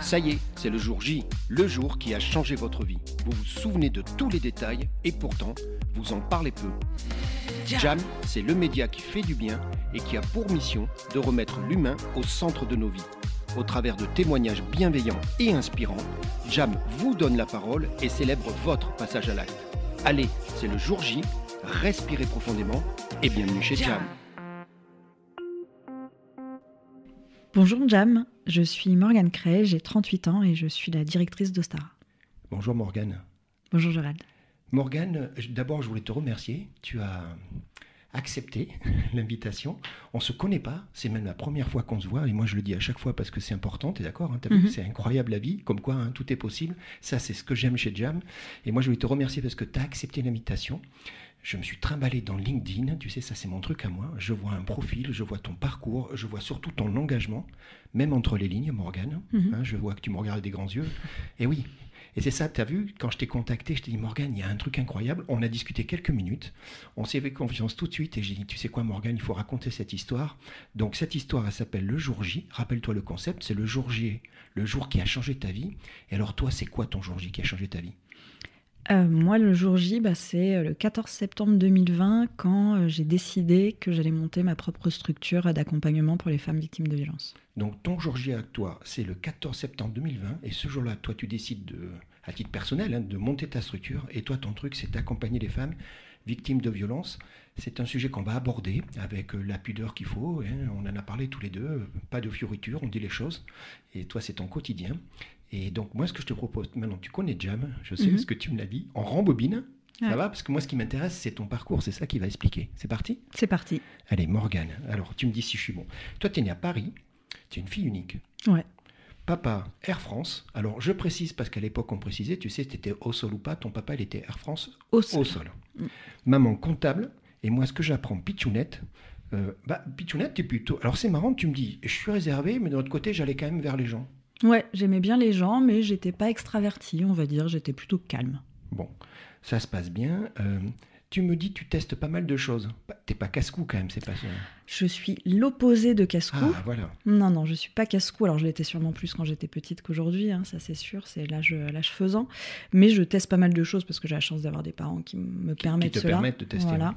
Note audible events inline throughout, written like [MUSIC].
Ça y est, c'est le jour J, le jour qui a changé votre vie. Vous vous souvenez de tous les détails et pourtant, vous en parlez peu. Jam, c'est le média qui fait du bien et qui a pour mission de remettre l'humain au centre de nos vies. Au travers de témoignages bienveillants et inspirants, Jam vous donne la parole et célèbre votre passage à l'acte. Allez, c'est le jour J, respirez profondément et bienvenue chez Jam. Bonjour Jam, je suis Morgane Cray, j'ai 38 ans et je suis la directrice d'Ostara. Bonjour Morgane. Bonjour Gérald. Morgane, d'abord je voulais te remercier. Tu as accepté [LAUGHS] l'invitation. On se connaît pas, c'est même la première fois qu'on se voit, et moi je le dis à chaque fois parce que c'est important, tu es d'accord hein, Mhm. C'est incroyable la vie, comme quoi hein, tout est possible. Ça, c'est ce que j'aime chez Jam. Et moi je voulais te remercier parce que tu as accepté l'invitation. Je me suis trimballé dans LinkedIn, tu sais, ça c'est mon truc à moi. Je vois un profil, je vois ton parcours, je vois surtout ton engagement, même entre les lignes, Morgane. Mhm. Hein, je vois que tu me regardes des grands yeux. Et oui, et c'est ça, tu as vu, quand je t'ai contacté, je t'ai dit, Morgane, il y a un truc incroyable. On a discuté quelques minutes. On s'est fait confiance tout de suite. Et j'ai dit, tu sais quoi, Morgane, il faut raconter cette histoire. Donc, cette histoire, elle s'appelle Le jour J. Rappelle-toi le concept, c'est le jour J, le jour qui a changé ta vie. Et alors, toi, c'est quoi ton jour J qui a changé ta vie? Euh, moi, le jour J, bah, c'est le 14 septembre 2020 quand euh, j'ai décidé que j'allais monter ma propre structure d'accompagnement pour les femmes victimes de violences. Donc, ton jour J à toi, c'est le 14 septembre 2020. Et ce jour-là, toi, tu décides, de, à titre personnel, hein, de monter ta structure. Et toi, ton truc, c'est d'accompagner les femmes victimes de violences. C'est un sujet qu'on va aborder avec euh, la pudeur qu'il faut. hein. On en a parlé tous les deux. euh, Pas de fioriture, on dit les choses. Et toi, c'est ton quotidien. Et donc, moi, ce que je te propose, maintenant, tu connais Jam, je sais Mhm. ce que tu me l'as dit. On rembobine. Ça va? Parce que moi, ce qui m'intéresse, c'est ton parcours. C'est ça qui va expliquer. C'est parti? C'est parti. Allez, Morgane. Alors, tu me dis si je suis bon. Toi, tu es né à Paris. Tu es une fille unique. Ouais. Papa, Air France. Alors, je précise parce qu'à l'époque, on précisait, tu sais, tu étais au sol ou pas. Ton papa, il était Air France Au au sol. sol. Mm. Maman, comptable. Et moi, ce que j'apprends, Pichounette. euh, bah, Pichounette, tu es plutôt. Alors, c'est marrant, tu me dis, je suis réservé, mais de l'autre côté, j'allais quand même vers les gens. Ouais, j'aimais bien les gens, mais j'étais pas extravertie, on va dire, j'étais plutôt calme. Bon, ça se passe bien. Euh, tu me dis, tu testes pas mal de choses. T'es pas casse-cou quand même, c'est pas ça. Je suis l'opposé de casse-cou. Ah, voilà. Non, non, je suis pas casse-cou. Alors, je l'étais sûrement plus quand j'étais petite qu'aujourd'hui, hein, ça c'est sûr, c'est l'âge l'âge faisant. Mais je teste pas mal de choses parce que j'ai la chance d'avoir des parents qui me Qui permettent te cela. permettent de tester. Voilà.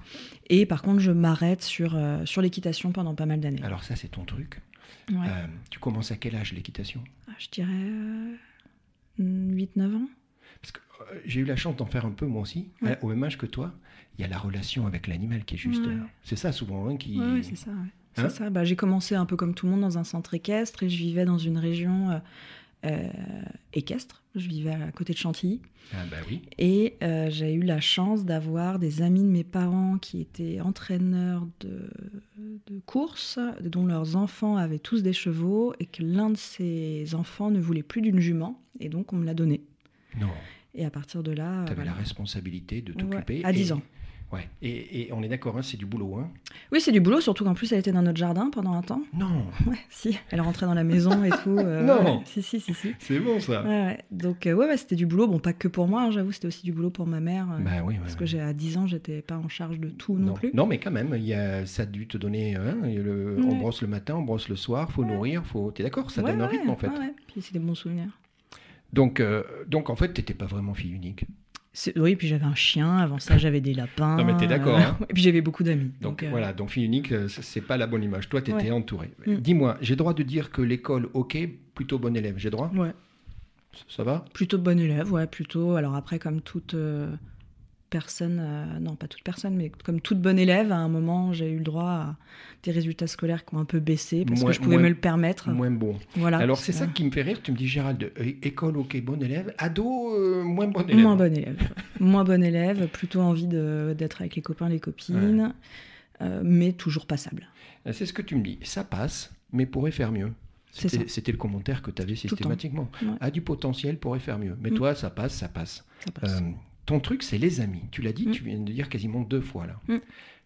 Et par contre, je m'arrête sur, euh, sur l'équitation pendant pas mal d'années. Alors, ça, c'est ton truc. Ouais. Euh, tu commences à quel âge l'équitation? Ah, Je dirais euh, 8-9 ans. Parce que euh, j'ai eu la chance d'en faire un peu moi aussi, Ouais. euh, au même âge que toi. Il y a la relation avec l'animal qui est juste. Ouais. euh, c'est ça souvent hein, qui. Ouais, c'est ça. Hein? ça. Bah, j'ai commencé un peu comme tout le monde dans un centre équestre et je vivais dans une région équestre. Je vivais à côté de Chantilly. Ah bah oui. Et euh, j'ai eu la chance d'avoir des amis de mes parents qui étaient entraîneurs de, de course, dont leurs enfants avaient tous des chevaux, et que l'un de ces enfants ne voulait plus d'une jument, et donc on me l'a donné. Non, Et à partir de là. tu avais voilà. la responsabilité de Ouais, t'occuper. à et- 10 ans. Ouais. Et, et on est d'accord, hein, c'est du boulot. Hein. Oui, c'est du boulot, surtout qu'en plus elle était dans notre jardin pendant un temps. Non, [LAUGHS] Ouais, si, elle rentrait dans la maison et tout. euh, Non. ouais, Si, si, si, si. c'est bon ça. Ouais. Donc, euh, ouais, ouais, c'était du boulot. Bon, pas que pour moi, hein, j'avoue, c'était aussi du boulot pour ma mère. euh, Bah oui, parce que j'ai à 10 ans, j'étais pas en charge de tout non, plus. Non, mais quand même, il y a, ça a dû te donner. hein, il le- On brosse le matin, on brosse le soir, faut nourrir, faut. T'es d'accord Ça donne un rythme en fait. ouais, ouais. Puis c'est des bons souvenirs. Donc, euh, donc en fait, t'étais pas vraiment fille unique. Oui, puis j'avais un chien, avant ça j'avais des lapins. Non, mais t'es d'accord, euh, hein. [LAUGHS] Et puis j'avais beaucoup d'amis. Donc, euh, voilà, donc fille unique, euh, c'est pas la bonne image. Toi, tu étais Ouais. entouré. Mm. Dis-moi, j'ai droit de dire que l'école, ok, plutôt bon élève, j'ai droit? Ouais, Ça va? Plutôt bon élève, ouais, plutôt. Alors après, comme toute euh, personne, euh, non pas toute personne, mais comme toute bonne élève, à un moment j'ai eu le droit à des résultats scolaires qui ont un peu baissé parce Moins- que je pouvais moins- me le permettre. Moins bon. Voilà. Alors, c'est ça Euh, qui me fait rire. Tu me dis, Gérald, euh, école, ok, bon élève. Ado, euh, moins bon élève. Moins bon élève. Moins bon élève, plutôt envie d'être avec les copains, les copines, mais toujours passable. C'est ce que tu me dis. Ça passe, mais pourrait faire mieux. C'était le commentaire que tu avais systématiquement. Ouais. A du potentiel, pourrait faire mieux. Mais Mm. toi, ça passe, ça passe. Ça passe. Ton truc, c'est les amis. Tu l'as dit, Mm. tu viens de dire quasiment deux fois là. Mm.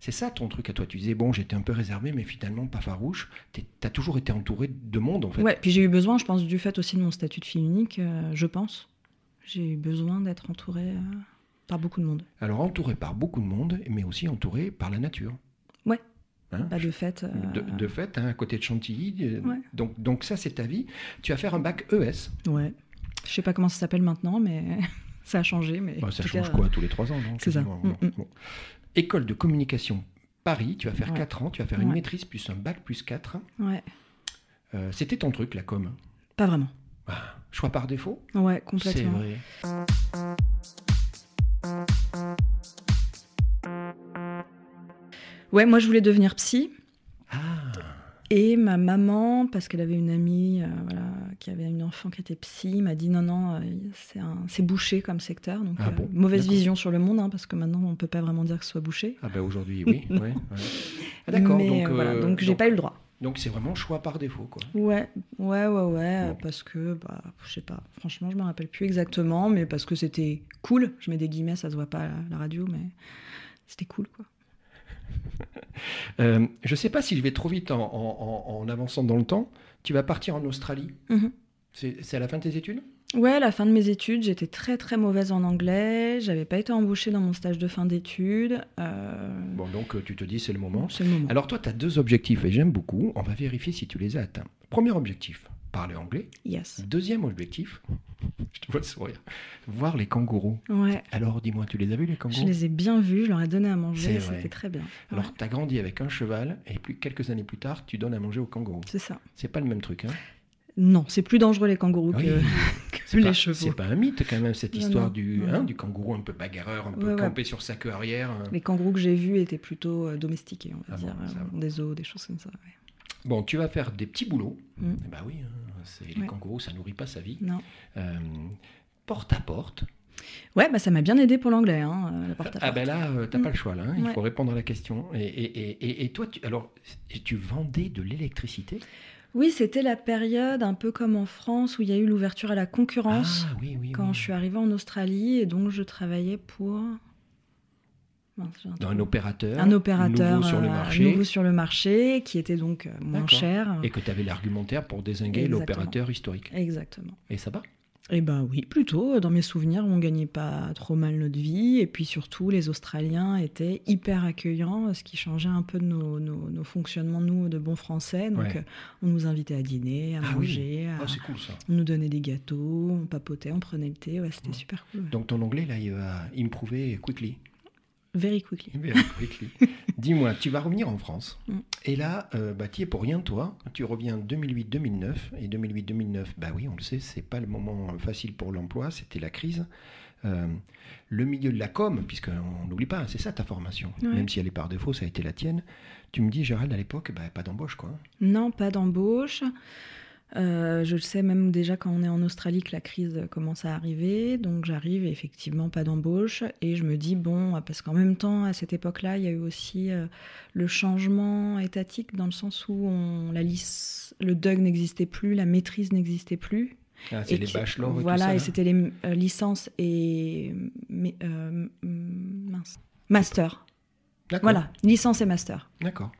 C'est ça ton truc à toi. Tu disais, bon, j'étais un peu réservé, mais finalement pas farouche. Tu as toujours été entouré de monde en fait. Ouais, puis j'ai eu besoin, je pense, du fait aussi de mon statut de fille unique, euh, je pense. J'ai eu besoin d'être entourée euh, par beaucoup de monde. Alors entouré par beaucoup de monde, mais aussi entouré par la nature. Ouais. hein, Pas de fait. euh, de, de fait, hein, à côté de Chantilly. Ouais. Donc, donc ça, c'est ta vie. Tu vas faire un bac ES. Ouais. Je sais pas comment ça s'appelle maintenant, mais [LAUGHS] ça a changé. Mais Bah, ça change cas, quoi tous les trois ans non, c'est ça. Mm, mm. Bon. École de communication Paris, tu vas faire Ouais. 4 ans, tu vas faire une maîtrise plus un bac plus 4. Ouais. Euh, C'était ton truc, la com? Pas vraiment. Ah, choix par défaut? Ouais, C'est complètement. vrai. Ouais, moi je voulais devenir psy. Et ma maman, parce qu'elle avait une amie euh, voilà, qui avait une enfant qui était psy, m'a dit non, non, euh, c'est un- c'est bouché comme secteur. Donc, Ah euh, mauvaise D'accord. vision sur le monde, hein, parce que maintenant on peut pas vraiment dire que ce soit bouché. ah ben aujourd'hui, oui. [LAUGHS] ouais, ouais. Ah, D'accord, Mais, donc, voilà, euh, donc j'ai donc- pas eu le droit. donc c'est vraiment choix par défaut. Quoi. Ouais, ouais, ouais, ouais, Bon. parce que, bah, je sais pas, franchement, je me rappelle plus exactement, mais parce que c'était cool. Je mets des guillemets, ça se voit pas à la radio, mais c'était cool, quoi. [LAUGHS] Euh, je sais pas si je vais trop vite en, en- en- en avançant dans le temps. Tu vas partir en Australie. Mhm. C'est c'est à la fin de tes études? Ouais, à la fin de mes études, j'étais très très mauvaise en anglais. J'avais pas été embauchée dans mon stage de fin d'études. Euh, Bon, donc euh, tu te dis c'est le moment. C'est le moment. Alors toi, tu as deux objectifs et j'aime beaucoup. On va vérifier si tu les as atteints. Premier objectif, parler anglais. Yes. Deuxième objectif, [LAUGHS] je te vois sourire, voir les kangourous. Ouais. Alors dis-moi, tu les as vus les Je kangourous les ai bien vus, je leur ai donné à manger, c'était très bien. Alors Ouais, tu as grandi avec un cheval et puis quelques années plus tard, tu donnes à manger aux kangourous. c'est ça. C'est pas le même truc, hein? Non, c'est plus dangereux les kangourous Oui. que, [LAUGHS] les pas- chevaux. C'est pas un mythe quand même cette Non, histoire non, du, non, hein, du kangourou un peu bagarreur, un peu ouais. campé sur sa queue arrière. hein. Les kangourous que j'ai vus étaient plutôt euh, domestiqués, on va Ah dire, euh, des os, des choses comme ça. ouais. Bon, tu vas faire des petits boulots. Mm. Eh ben oui, hein, les Ouais. kangourous, ça nourrit pas sa vie. Non. Euh, porte à porte. Ouais, bah ça m'a bien aidé pour l'anglais, hein, euh, la porte à Ah porte. ben là, euh, t'as Mm. pas le choix là. hein, Il Ouais. faut répondre à la question. Et, et- et- et- toi, tu, alors, tu vendais de l'électricité? Oui, c'était la période un peu comme en France où il y a eu l'ouverture à la concurrence Ah oui, oui. quand oui. je suis arrivée en Australie et donc je travaillais pour un Dans trou. un opérateur. un opérateur nouveau sur le euh, marché. nouveau sur le marché qui était donc euh, moins cher. Et que tu avais l'argumentaire pour désinguer l'opérateur historique. Exactement. Et ça va Eh ben oui, plutôt. Dans mes souvenirs, on gagnait pas trop mal notre vie. Et puis surtout, les Australiens étaient hyper accueillants, ce qui changeait un peu de nos, nos- nos fonctionnements, nous, de bons Français. Donc, Ouais. euh, on nous invitait à dîner, à Ah oui. manger, à- Ah, c'est cool ça. on nous donnait des gâteaux, on papotait, on prenait le thé. Ouais, c'était Ouais. super cool. Donc ton anglais, là, il va improver quickly. Very quickly. Very quickly. [LAUGHS] Dis-moi, tu vas revenir en France. Mm. Et là, euh, bah, tu es pour rien, toi. Tu reviens 2008-2009. Et 2008-2009, bah oui, on le sait, c'est pas le moment facile pour l'emploi. C'était la crise. Euh, le milieu de la com, puisqu'on n'oublie pas, c'est ça ta formation. Ouais. Même si elle est par défaut, ça a été la tienne. Tu me dis, Gérald, à l'époque, bah, pas d'embauche, quoi. Non, pas d'embauche. Euh, je le sais même déjà quand on est en Australie que la crise commence à arriver. Donc j'arrive et effectivement pas d'embauche. Et je me dis, bon, parce qu'en même temps, à cette époque-là, il y a eu aussi euh, le changement étatique dans le sens où on, la lice, le DUG n'existait plus, la maîtrise n'existait plus. Ah, c'est les et Voilà, et c'était les euh, licences et mais, mince, master. D'accord. Voilà, licence et master. D'accord.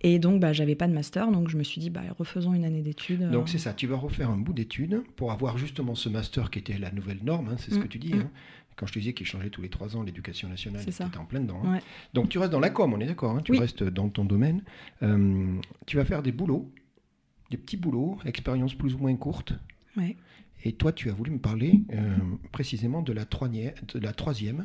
Et donc, bah, j'avais pas de master, donc je me suis dit, bah, refaisons une année d'études. Donc euh, c'est ça, tu vas refaire un bout d'études pour avoir justement ce master qui était la nouvelle norme, hein, c'est ce Mm, que tu dis. mm. hein. Quand je te disais qu'il changeait tous les trois ans, l'éducation nationale, tu en plein dedans. hein. Ouais. Donc tu restes dans la com, on est d'accord, tu Oui. restes dans ton domaine. Euh, tu vas faire des boulots, des petits boulots, expériences plus ou moins courtes. Ouais. Et toi, tu as voulu me parler euh, précisément de la, troisième, de la troisième,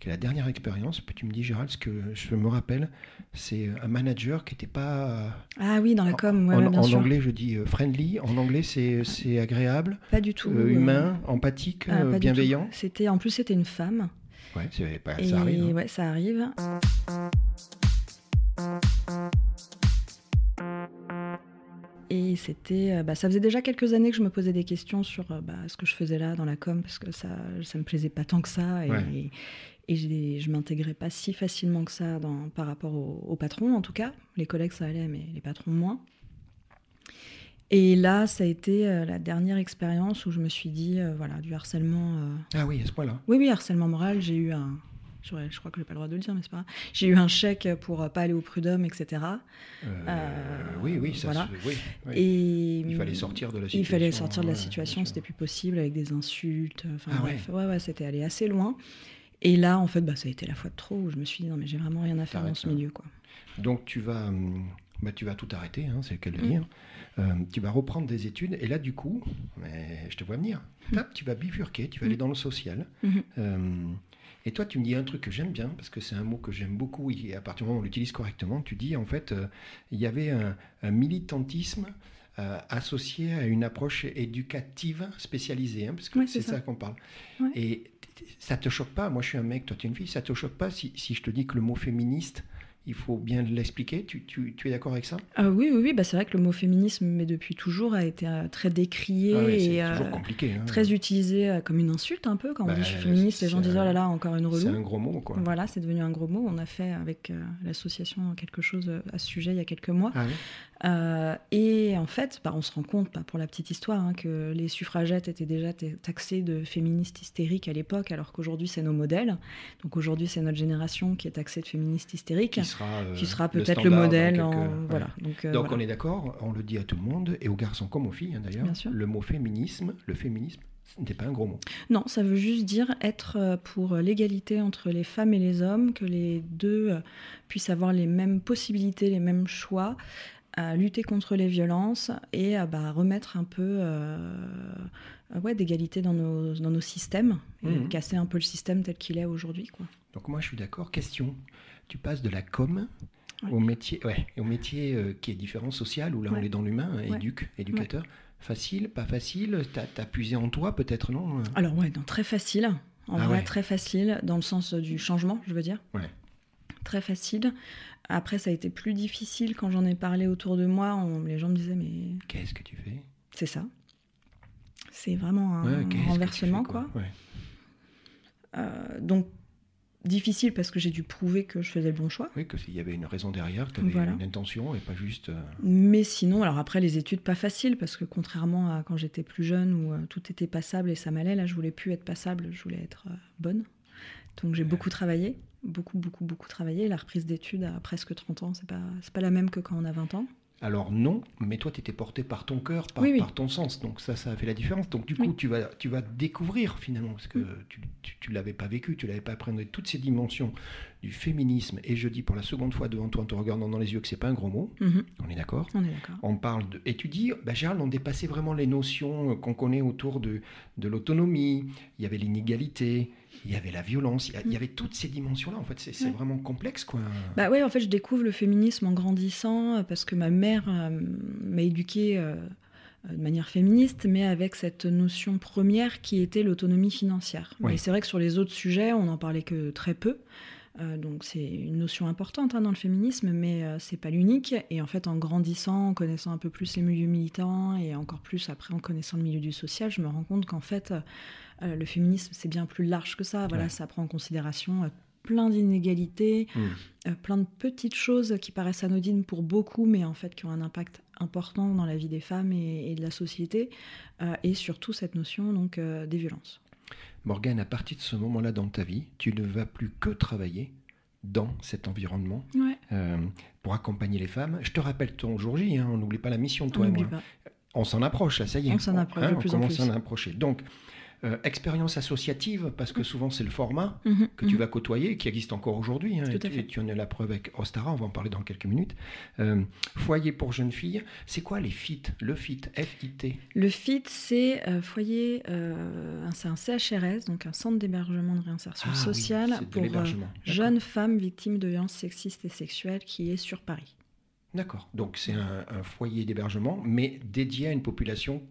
qui est la dernière expérience. Puis tu me dis, Gérald, ce que je me rappelle, c'est un manager qui n'était pas... Ah oui, dans la com, ouais, en ouais, bien en sûr. anglais, je dis euh, friendly. En anglais, c'est c'est agréable, Pas du tout. euh, euh, humain, empathique, ah, euh, pas bienveillant. C'était, en plus, c'était une femme. Ouais, c'est pas, et ça arrive. hein. ouais, ça arrive. Et c'était, euh, bah, ça faisait déjà quelques années que je me posais des questions sur euh, bah, ce que je faisais là dans la com parce que ça, ça me plaisait pas tant que ça et, Ouais. Et je m'intégrais pas si facilement que ça dans, par rapport au, au patron en tout cas. Les collègues ça allait, mais les patrons moins. Et là, ça a été euh, la dernière expérience où je me suis dit, euh, voilà, du harcèlement. euh, Ah oui, à ce point-là. oui, oui, harcèlement moral. J'ai eu un. Je crois que j'ai pas le droit de le dire, mais c'est pas grave. J'ai eu un chèque pour euh, pas aller au prud'homme, etc. Oui, oui, ça voilà. se- oui, oui. Et Il fallait sortir de la situation. Il fallait sortir de la ouais, situation, bien c'était plus possible avec des insultes. Enfin Ah bref, ouais, ouais, c'était allé assez loin. Et là, en fait, bah, ça a été la fois de trop où je me suis dit non, mais j'ai vraiment rien à faire dans ce milieu. Quoi. Donc tu vas, hum, bah, tu vas tout arrêter, hein, c'est le cas de le mm. dire. Euh, tu vas reprendre des études et là, du coup, mais je te vois venir. Mm. tu vas bifurquer, tu vas aller mm. dans le social. Mm-hmm. Euh, et toi, tu me dis un truc que j'aime bien, parce que c'est un mot que j'aime beaucoup, et à partir du moment où on l'utilise correctement, tu dis, en fait, euh, il y avait un, militantisme associé à une approche éducative spécialisée, hein, parce que c'est ça, qu'on parle. Et ça te choque pas, moi je suis un mec, toi tu es une fille, ça te choque pas si, si je te dis que le mot féministe il faut bien l'expliquer. Tu, tu, tu, es d'accord avec ça? Ah Oui, oui, oui. Bah, c'est vrai que le mot féminisme, mais depuis toujours, a été euh, très décrié ah et euh, compliqué, hein. très utilisé euh, comme une insulte un peu. Quand on bah, dit je suis féministe, les gens disent oh là là, encore une relou. C'est un gros mot, quoi. Voilà, c'est devenu un gros mot. On a fait avec l'association quelque chose à ce sujet il y a quelques mois. Ah euh, et en fait, bah, on se rend compte, pas pour la petite histoire, hein, que les suffragettes étaient déjà taxées de féministes hystériques à l'époque, alors qu'aujourd'hui c'est nos modèles. Donc aujourd'hui c'est notre génération qui est taxée de féministes hystériques, qui sera, euh, peut-être le, modèle. Voilà. Donc, euh, on est d'accord, on le dit à tout le monde, et aux garçons comme aux filles hein, d'ailleurs, le mot féminisme, le féminisme, ce n'est pas un gros mot. Non, ça veut juste dire être pour l'égalité entre les femmes et les hommes, que les deux puissent avoir les mêmes possibilités, les mêmes choix, à lutter contre les violences et à bah, remettre un peu euh, ouais, d'égalité dans nos, dans nos systèmes et mhm. casser un peu le système tel qu'il est aujourd'hui. Quoi. Donc moi je suis d'accord. Question, tu passes de la com au métier, ouais, au métier euh, qui est différent, social, où là on est dans l'humain, éduque, éducateur. Facile, pas facile? T'as as puisé en toi peut-être, non Alors ouais, non, très facile. En ah vrai, très facile, dans le sens du changement, je veux dire. Ouais. Très facile. Après, ça a été plus difficile quand j'en ai parlé autour de moi. les gens me disaient, mais. Qu'est-ce que tu fais? C'est ça. C'est vraiment un renversement, quoi? Euh, donc, difficile parce que j'ai dû prouver que je faisais le bon choix. Oui, qu'il y avait une raison derrière, que tu avais une intention et pas juste. Euh, mais sinon, alors après, les études, pas faciles parce que contrairement à quand j'étais plus jeune où euh, tout était passable et ça m'allait, là, je voulais plus être passable, je voulais être bonne. Donc, j'ai beaucoup travaillé beaucoup, beaucoup, beaucoup travaillé. La reprise d'études à presque 30 ans, c'est pas, pas la même que quand on a 20 ans. Alors non, mais toi, tu étais porté par ton cœur, par, par, ton sens. Donc ça, ça a fait la différence. Donc du coup, tu, vas, tu vas découvrir finalement, parce que tu ne l'avais pas vécu, tu l'avais pas appris toutes ces dimensions du féminisme. Et je dis pour la seconde fois devant toi en te regardant dans les yeux que c'est pas un gros mot. Mhm. On est d'accord? On est d'accord. On parle de... Et tu dis, bah, Gérald, on dépassait vraiment les notions qu'on connaît autour de, de l'autonomie. Il y avait l'inégalité, il y avait la violence, il y, avait toutes ces dimensions-là. En fait, c'est vraiment complexe, quoi. Bah ouais, en fait, je découvre le féminisme en grandissant euh, parce que ma mère euh, m'a éduquée euh, de manière féministe, mais avec cette notion première qui était l'autonomie financière. Et c'est vrai que sur les autres sujets, on n'en parlait que très peu. Donc c'est une notion importante hein, dans le féminisme, mais c'est pas l'unique. Et en fait, en grandissant, en connaissant un peu plus les milieux militants et encore plus après en connaissant le milieu du social, je me rends compte qu'en fait, euh, le féminisme, c'est bien plus large que ça. Voilà, ça prend en considération euh, plein d'inégalités, euh, plein de petites choses qui paraissent anodines pour beaucoup, mais en fait qui ont un impact important dans la vie des femmes et, de la société, et surtout cette notion donc des violences. Morgane, à partir de ce moment-là dans ta vie, tu ne vas plus que travailler dans cet environnement pour accompagner les femmes. Je te rappelle ton jour J, hein, on n'oublie pas la mission de toi on et moi. On s'en approche, ça y est. On s'en approche hein, on commence à approcher. Donc, euh, expérience associative, parce que souvent c'est le format mhm, que tu mhm. vas côtoyer, qui existe encore aujourd'hui. Hein, et tu, en es la preuve avec Ostara, on va en parler dans quelques minutes. Euh, foyer pour jeunes filles, c'est quoi les FIT Le FIT, F-I-T Le FIT, c'est euh, foyer, c'est un CHRS, donc un centre d'hébergement de réinsertion ah sociale pour jeunes femmes victimes de violences sexistes et sexuelles qui est sur Paris. D'accord. Donc c'est un, foyer d'hébergement, mais dédié à une population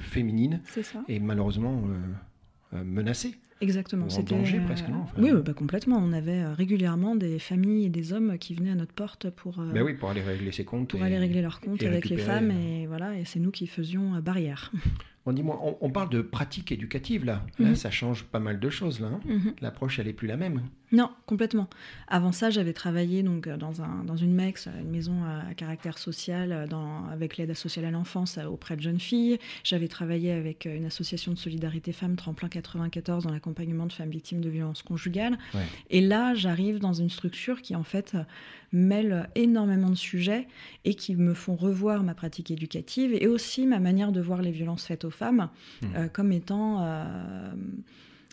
féminine et malheureusement euh, euh, menacée. Exactement. En danger presque, non Oui, bah, complètement. On avait euh, régulièrement des familles et des hommes qui venaient à notre porte pour. Ben oui, pour aller régler ses comptes. Pour aller régler leurs comptes avec les femmes et voilà. Et c'est nous qui faisions barrière. [LAUGHS] On, dit, on, on, parle de pratique éducative là. Là, mhm. ça change pas mal de choses là. Hein. Mhm. L'approche, elle est plus la même. Non, complètement. Avant ça, j'avais travaillé donc dans, un, dans une MEX, une maison à, caractère social, dans, avec l'aide sociale à l'enfance auprès de jeunes filles. J'avais travaillé avec une association de solidarité femmes Tremplin 94 dans l'accompagnement de femmes victimes de violences conjugales. Et là, j'arrive dans une structure qui en fait mêle énormément de sujets et qui me font revoir ma pratique éducative et aussi ma manière de voir les violences faites aux femmes mmh. euh, comme étant euh,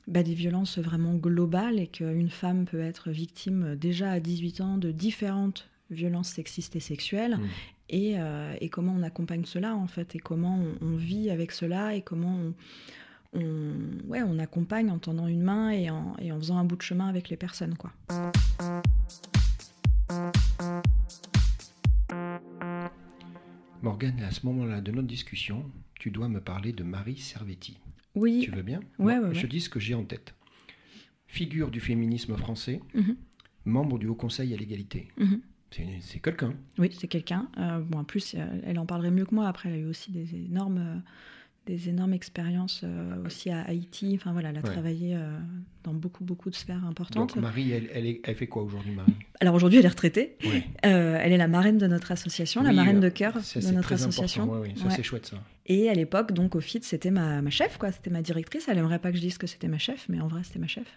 bah, des violences vraiment globales et qu'une femme peut être victime déjà à 18 ans de différentes violences sexistes et sexuelles Mm. et, euh, et comment on accompagne cela en fait et comment on, on vit avec cela et comment on, on, ouais, on accompagne en tendant une main et en, et en faisant un bout de chemin avec les personnes quoi. Morgane, à ce moment-là de notre discussion, tu dois me parler de Marie Servetti. Oui, Tu veux bien Ouais, Moi, ouais, Je ouais. dis ce que j'ai en tête. Figure du féminisme français, Mhm. membre du Haut Conseil à l'égalité. Mhm. C'est c'est quelqu'un. oui c'est quelqu'un. Euh, bon en plus elle en parlerait mieux que moi. Après elle a eu aussi des énormes euh, des énormes expériences euh, aussi à Haïti. Enfin voilà, elle a Ouais. travaillé euh, dans beaucoup beaucoup de sphères importantes. Donc Marie, elle, elle, est- elle fait quoi aujourd'hui, Marie? Alors aujourd'hui elle est retraitée. Ouais. Euh, elle est la marraine de notre association, la marraine de cœur Ça, de notre association. Ouais, ça, c'est chouette, ça. Et à l'époque, donc au FIT, c'était ma, ma chef, quoi. C'était ma directrice. Elle aimerait pas que je dise que c'était ma chef, mais en vrai, c'était ma chef.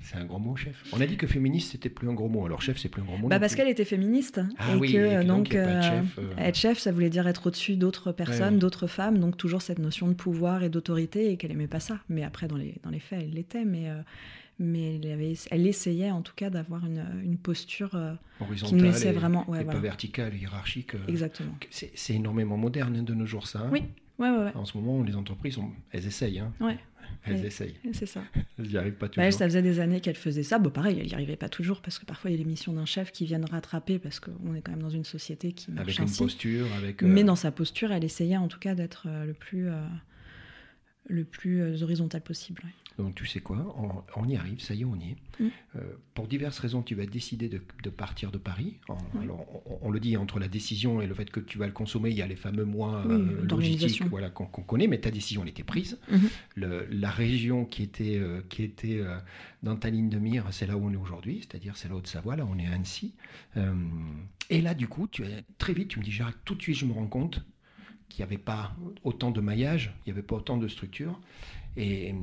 C'est un gros mot, chef. On a dit que féministe, c'était plus un gros mot. Alors, chef, c'est plus un gros mot. Bah parce qu'elle était féministe Ah et oui, que et donc, euh, chef, euh. être chef, ça voulait dire être au-dessus d'autres personnes, ouais. d'autres femmes. Donc toujours cette notion de pouvoir et d'autorité et qu'elle aimait pas ça. Mais après, dans les dans les faits, elle l'était. Mais euh, mais elle, avait, elle essayait en tout cas d'avoir une, une posture qui Horizontale laissait et- vraiment. Ouais, et pas verticale, hiérarchique. Exactement. C'est énormément moderne hein, de nos jours, ça. hein. Oui. Ouais, ouais, ouais. En ce moment, les entreprises, elles essayent. hein. Elles Ouais. essayent. [LAUGHS] C'est ça. Elles n'y arrivent pas Bah, toujours. elle, ça faisait des années qu'elle faisait ça. Bon, pareil, elle n'y arrivait pas toujours parce que parfois il y a les missions d'un chef qui viennent rattraper parce qu'on est quand même dans une société qui marche avec une posture, avec. euh, Mais dans sa posture, elle essayait en tout cas d'être euh, le plus, euh, le plus horizontal possible. ouais. Donc, tu sais quoi on, on y arrive, ça y est, on y est. Mm. Euh, pour diverses raisons, tu vas décider de, de partir de Paris. En- Oui. Alors, on, on le dit, entre la décision et le fait que tu vas le consommer, il y a les fameux mois Oui, euh, logistiques voilà, qu'on connaît, mais ta décision, elle était prise. Mhm. Le- la région qui était, euh, qui était dans ta ligne de mire, c'est là où on est aujourd'hui, c'est-à-dire c'est la Haute-Savoie, là on est à Annecy. Et là, du coup, tu, très vite, tu me dis, Gérard, tout de suite, je me rends compte qu'il n'y avait pas autant de maillage, il n'y avait pas autant de structure. Et,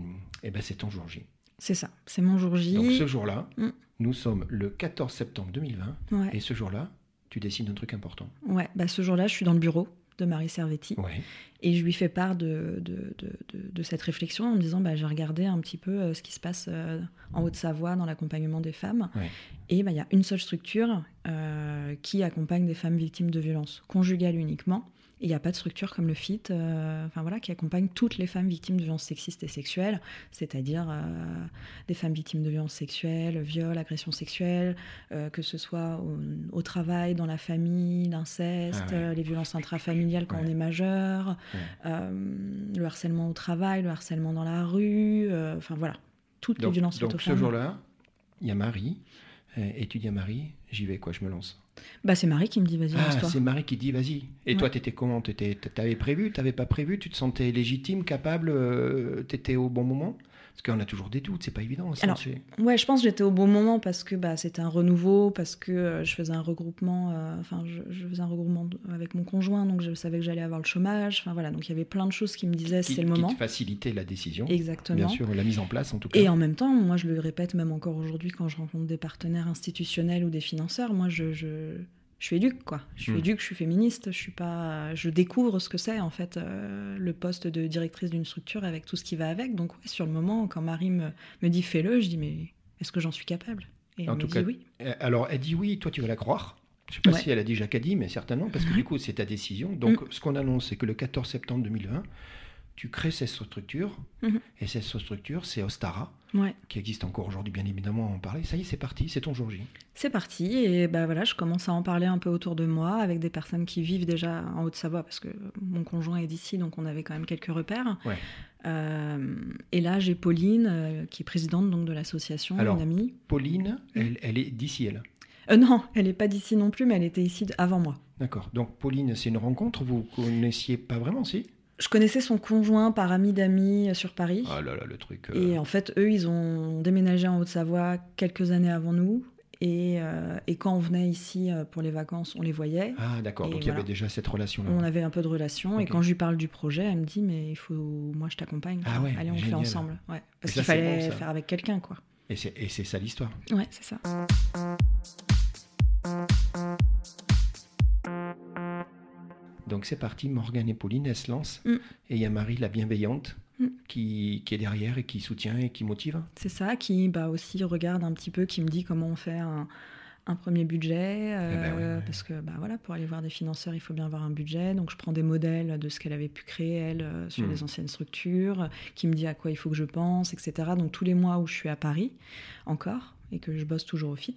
et ben, c'est ton jour J. C'est ça, c'est mon jour J. Donc ce jour-là, Mm. nous sommes le 14 septembre 2020, Ouais, et ce jour-là, tu décides d'un truc important. ouais. Bah, ce jour-là, je suis dans le bureau de Marie Servetti Ouais. et je lui fais part de, de, de, de- de cette réflexion en me disant bah, j'ai regardé un petit peu euh, ce qui se passe euh, en Haute-Savoie dans l'accompagnement des femmes. Ouais. Et bah, il y a une seule structure euh, qui accompagne des femmes victimes de violences conjugales uniquement. Il n'y a pas de structure comme le FIT, euh, enfin voilà, qui accompagne toutes les femmes victimes de violences sexistes et sexuelles, c'est-à-dire euh, des femmes victimes de violences sexuelles, viols, agressions sexuelles, euh, que ce soit au, au travail, dans la famille, l'inceste, Ah ouais. les violences intrafamiliales quand Ouais. on est majeur, Ouais. le harcèlement au travail, le harcèlement dans la rue, enfin voilà, toutes les violences donc ce jour-là, il y a Marie, à Marie, j'y vais, quoi, je me lance. Bah, c'est Marie qui me dit vas-y, Ah, c'est Marie qui dit, vas-y. Et Ouais. toi, t'étais comment? T'étais- T'avais prévu T'avais pas prévu? Tu te sentais légitime, capable euh, T'étais au bon moment? Parce qu'on a toujours des doutes, c'est pas évident. ça, Alors, Ouais, je pense que j'étais au bon moment parce que bah, c'était un renouveau, parce que euh, je faisais un regroupement, euh, enfin je, je faisais un regroupement avec mon conjoint, donc je savais que j'allais avoir le chômage. Enfin voilà, donc il y avait plein de choses qui me disaient qui, c'est le qui moment. facilitait la décision. Exactement. Bien sûr, la mise en place, en tout cas. Et en même temps, moi je le répète même encore aujourd'hui quand je rencontre des partenaires institutionnels ou des financeurs, moi je, je, je suis éduque quoi. Je suis Mm. éduque, je suis féministe, je suis pas, je découvre ce que c'est en fait euh, le poste de directrice d'une structure avec tout ce qui va avec. Donc ouais, sur le moment, quand Marie me, me dit fais-le, je dis mais est-ce que j'en suis capable? Et En elle me tout dit cas, oui. Euh, Alors, elle dit oui, toi, tu vas la croire. Je sais pas Ouais. si elle a dit Jacques a dit, mais certainement, parce que du coup, c'est ta décision. Donc, ce qu'on annonce, c'est que le 14 septembre 2020, tu crées cette structure, Mhm. et cette structure, c'est Ostara, Ouais. qui existe encore aujourd'hui, bien évidemment, à en parler. Ça y est, c'est parti, c'est ton jour J. C'est parti et bah voilà, je commence à en parler un peu autour de moi avec des personnes qui vivent déjà en Haute-Savoie parce que mon conjoint est d'ici, donc on avait quand même quelques repères. Ouais. Euh, et là, j'ai Pauline euh, qui est présidente donc de l'association, une amie. Pauline, elle, elle est d'ici, elle. Euh, non, elle n'est pas d'ici non plus, mais elle était ici avant moi. D'accord. Donc, Pauline, c'est une rencontre, vous connaissiez pas vraiment, si? Je connaissais son conjoint par ami d'amis euh, sur Paris. Ah là là, le truc. euh, Et en fait, eux, ils ont déménagé en Haute-Savoie quelques années avant nous. Et, euh, et quand on venait ici pour les vacances, on les voyait. Ah, d'accord. Donc, il y avait déjà cette relation-là. On avait un peu de relation et quand je lui parle du projet, elle me dit mais il faut moi je t'accompagne. Ah ouais, Allez, on le fait ensemble. Ouais. Parce qu'il fallait bon, faire avec quelqu'un quoi. Et c'est et c'est ça l'histoire. Ouais, c'est ça. Donc c'est parti, Morgane et Pauline, elles se lancent. Mm. Et il y a Marie, la bienveillante, mm. qui, qui, est derrière et qui soutient et qui motive. C'est ça, qui bah, aussi regarde un petit peu, qui me dit comment on fait un, un premier budget, eh ben euh, parce que bah, voilà, pour aller voir des financeurs, il faut bien avoir un budget. Donc je prends des modèles de ce qu'elle avait pu créer, elle, euh, sur mm. les anciennes structures, qui me dit à quoi il faut que je pense, etc. Donc tous les mois où je suis à Paris, encore, et que je bosse toujours au FIT.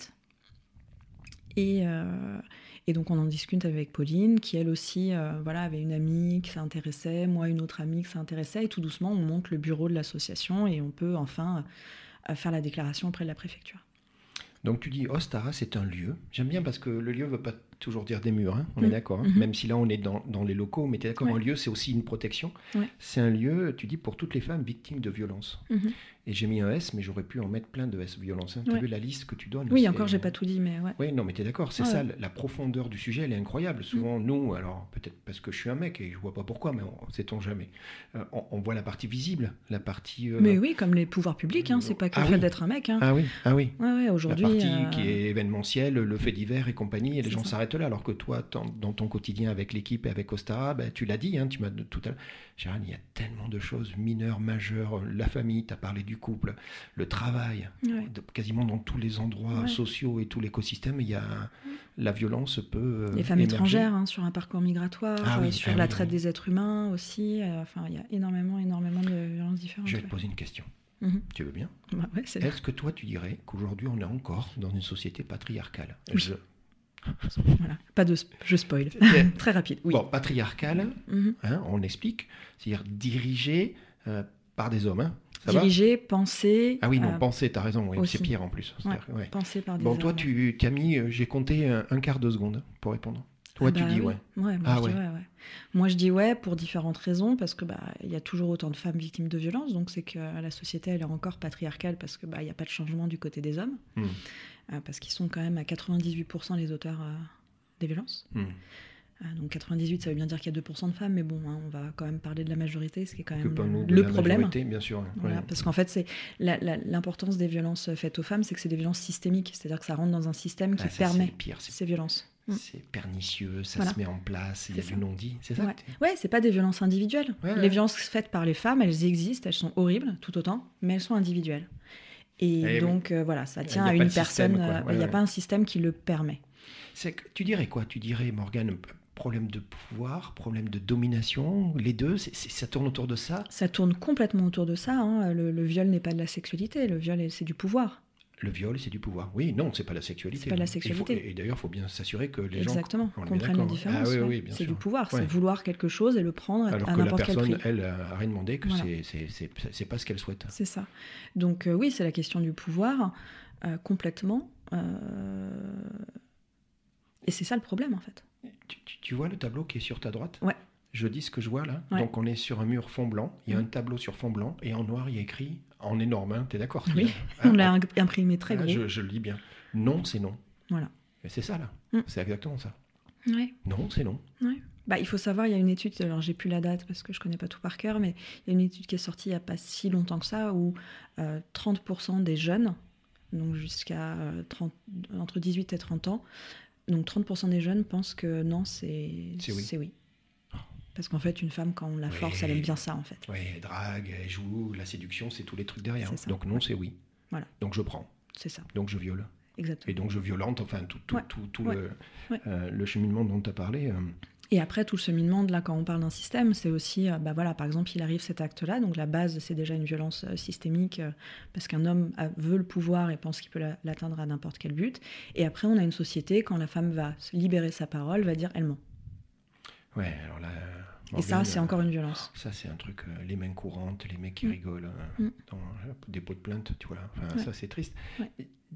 Et, euh, et donc on en discute avec Pauline, qui elle aussi euh, voilà, avait une amie qui s'intéressait, moi une autre amie qui s'intéressait, et tout doucement on monte le bureau de l'association et on peut enfin euh, faire la déclaration auprès de la préfecture. Donc tu dis Ostara, c'est un lieu. J'aime bien parce que le lieu ne veut pas toujours dire des murs, hein. on est mm. d'accord. Hein. Mm-hmm. Même si là on est dans, dans les locaux, mais tu es d'accord, un lieu c'est aussi une protection. C'est un lieu, tu dis, pour toutes les femmes victimes de violences. Mm-hmm. Et j'ai mis un S, mais j'aurais pu en mettre plein de S violence. Hein. Tu as vu la liste que tu donnes Oui, encore, j'ai pas tout dit, mais ouais. Oui, non, mais tu es d'accord, c'est ça, la profondeur du sujet, elle est incroyable. Souvent, mm. nous, alors peut-être parce que je suis un mec et je vois pas pourquoi, mais sait-on jamais. Euh, on, voit la partie visible, la partie. Euh, mais oui, comme les pouvoirs publics, hein, c'est pas que ah le fait d'être un mec. Hein. Ah oui, ah oui. Aujourd'hui. La partie qui euh, est événementielle, le fait divers et compagnie, et les gens s'arrêtent alors que toi, dans ton quotidien avec l'équipe et avec Costa, ben, tu l'as dit, tu m'as tout à l'heure. Gérald, il y a tellement de choses mineures, majeures, la famille, tu as parlé du couple le travail, quasiment dans tous les endroits sociaux et tout l'écosystème, il y a la violence peut. Les femmes étrangères hein, sur un parcours migratoire, ah euh, sur ah la traite des êtres humains aussi. Euh, enfin, il y a énormément, énormément de violences différentes. Je vais te poser une question. Mhm. Tu veux bien? Bah Est-ce que toi, tu dirais qu'aujourd'hui, on est encore dans une société patriarcale? Voilà. Pas de je spoil. [LAUGHS] Très rapide. Oui. Bon, patriarcale, mhm. hein, on explique, c'est-à-dire dirigée euh, par des hommes. Hein. Diriger, penser. Ah oui, non, euh, penser, t'as raison, oui, c'est pire en plus. Penser par des Bon, toi, tu as mis, euh, j'ai compté un, quart de seconde pour répondre. Toi, ah tu bah dis ouais. Ouais, moi, ah je Dis ouais, moi, je dis ouais pour différentes raisons, parce que bah il y a toujours autant de femmes victimes de violences, donc c'est que la société elle est encore patriarcale parce que bah il n'y a pas de changement du côté des hommes, hmm. Euh, parce qu'ils sont quand même à 98% les auteurs des violences. Hmm. Ah, donc 98, ça veut bien dire qu'il y a 2% de femmes, mais bon, hein, on va quand même parler de la majorité, ce qui est quand même le problème. Bien sûr. Parce qu'en fait, c'est l'importance des violences faites aux femmes, c'est que c'est des violences systémiques, c'est-à-dire que ça rentre dans un système qui permet ces violences. Mm. C'est pernicieux, ça se met en place, il y a du non-dit, c'est ça Ouais, c'est pas des violences individuelles. les violences faites par les femmes, elles existent, elles sont horribles tout autant, mais elles sont individuelles. Et, eh donc, euh, voilà, ça tient à une personne, euh, il n'y a pas un système qui le permet. Que, tu dirais quoi? Tu dirais, Morgane, problème de pouvoir, problème de domination, les deux, ça tourne autour de ça? Ça tourne complètement autour de ça. Hein. Le, viol n'est pas de la sexualité, le viol, c'est du pouvoir. Le viol, c'est du pouvoir. Oui, non, c'est pas la sexualité. C'est pas la sexualité. et d'ailleurs, il faut bien s'assurer que les Exactement, gens comprennent la différence. Ah, oui, c'est du pouvoir, c'est vouloir quelque chose et le prendre Alors à n'importe quel prix. elle, a rien demandé, que c'est pas ce qu'elle souhaite. C'est ça. Donc euh, oui, c'est la question du pouvoir, euh, complètement. Euh, et c'est ça le problème, en fait. Tu, vois le tableau qui est sur ta droite? Ouais. Je dis ce que je vois là. Donc on est sur un mur fond blanc. Il y a un tableau sur fond blanc et en noir il y a écrit en énorme. Hein, tu es d'accord Oui. on l'a imprimé très ah, gros. je, le lis bien. Non, c'est non. Voilà. C'est ça là. Mm. C'est exactement ça. Ouais. Non, c'est non. Ouais. Bah, il faut savoir, il y a une étude, alors j'ai plus la date parce que je connais pas tout par cœur, mais il y a une étude qui est sortie il n'y a pas si longtemps que ça où 30% euh, des jeunes, donc jusqu'à euh, entre 18 et 30 ans, donc 30% des jeunes pensent que non, c'est oui. oui. Parce qu'en fait, une femme, quand on la force, elle aime bien ça, en fait. Oui, elle drague, elle joue, la séduction, c'est tous les trucs derrière. Donc non, c'est oui. Voilà. Donc je prends. C'est ça. Donc je viole. Exactement. Et donc je violente, enfin, tout, tout, tout, le, euh, le, cheminement dont tu as parlé. Euh, et après, tout le cheminement, de là, quand on parle d'un système, c'est aussi, euh, bah voilà, par exemple, il arrive cet acte-là, donc la base, c'est déjà une violence euh, systémique, parce qu'un homme veut le pouvoir et pense qu'il peut l'atteindre à n'importe quel but. Et après, on a une société, quand la femme va libérer sa parole, va dire elle ment. Ouais, alors là. et ça, c'est encore une violence. Ça, c'est un truc, les mains courantes, les mecs qui mm. rigolent mm. dans des pots de plainte, tu vois. Enfin, ça, c'est triste.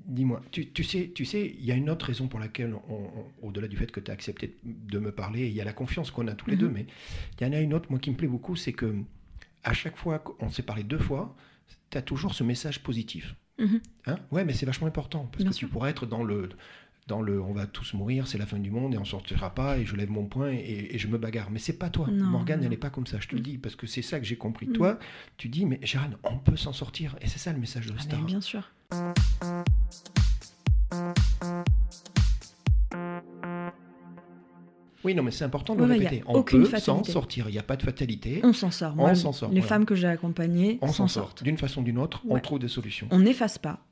Dis-moi, tu, sais, tu sais, il y a une autre raison pour laquelle, au-delà du fait que tu as accepté de me parler, il y a la confiance qu'on a tous les deux, mhm. mais il y en a une autre, moi, qui me plaît beaucoup, c'est que à chaque fois qu'on s'est parlé deux fois, tu as toujours ce message positif. Mhm. Hein? Ouais, mais c'est vachement important, parce que tu pourrais être dans le, dans le on va tous mourir, c'est la fin du monde et on sortira pas et je lève mon poing et, je me bagarre. Mais c'est pas toi. Morgane, elle n'est pas comme ça, je te le dis, parce que c'est ça que j'ai compris. Toi, mm. tu dis, mais Gérard, on peut s'en sortir. Et c'est ça le message de ah, Star. bien sûr. Oui, non, mais c'est important de Ouais, le répéter. On peut s'en sortir. Il n'y a pas de fatalité. On s'en sort. On s'en sort, Les voilà. femmes que j'ai accompagnées On s'en sort. sortent. D'une façon ou d'une autre, on trouve des solutions. On n'efface pas,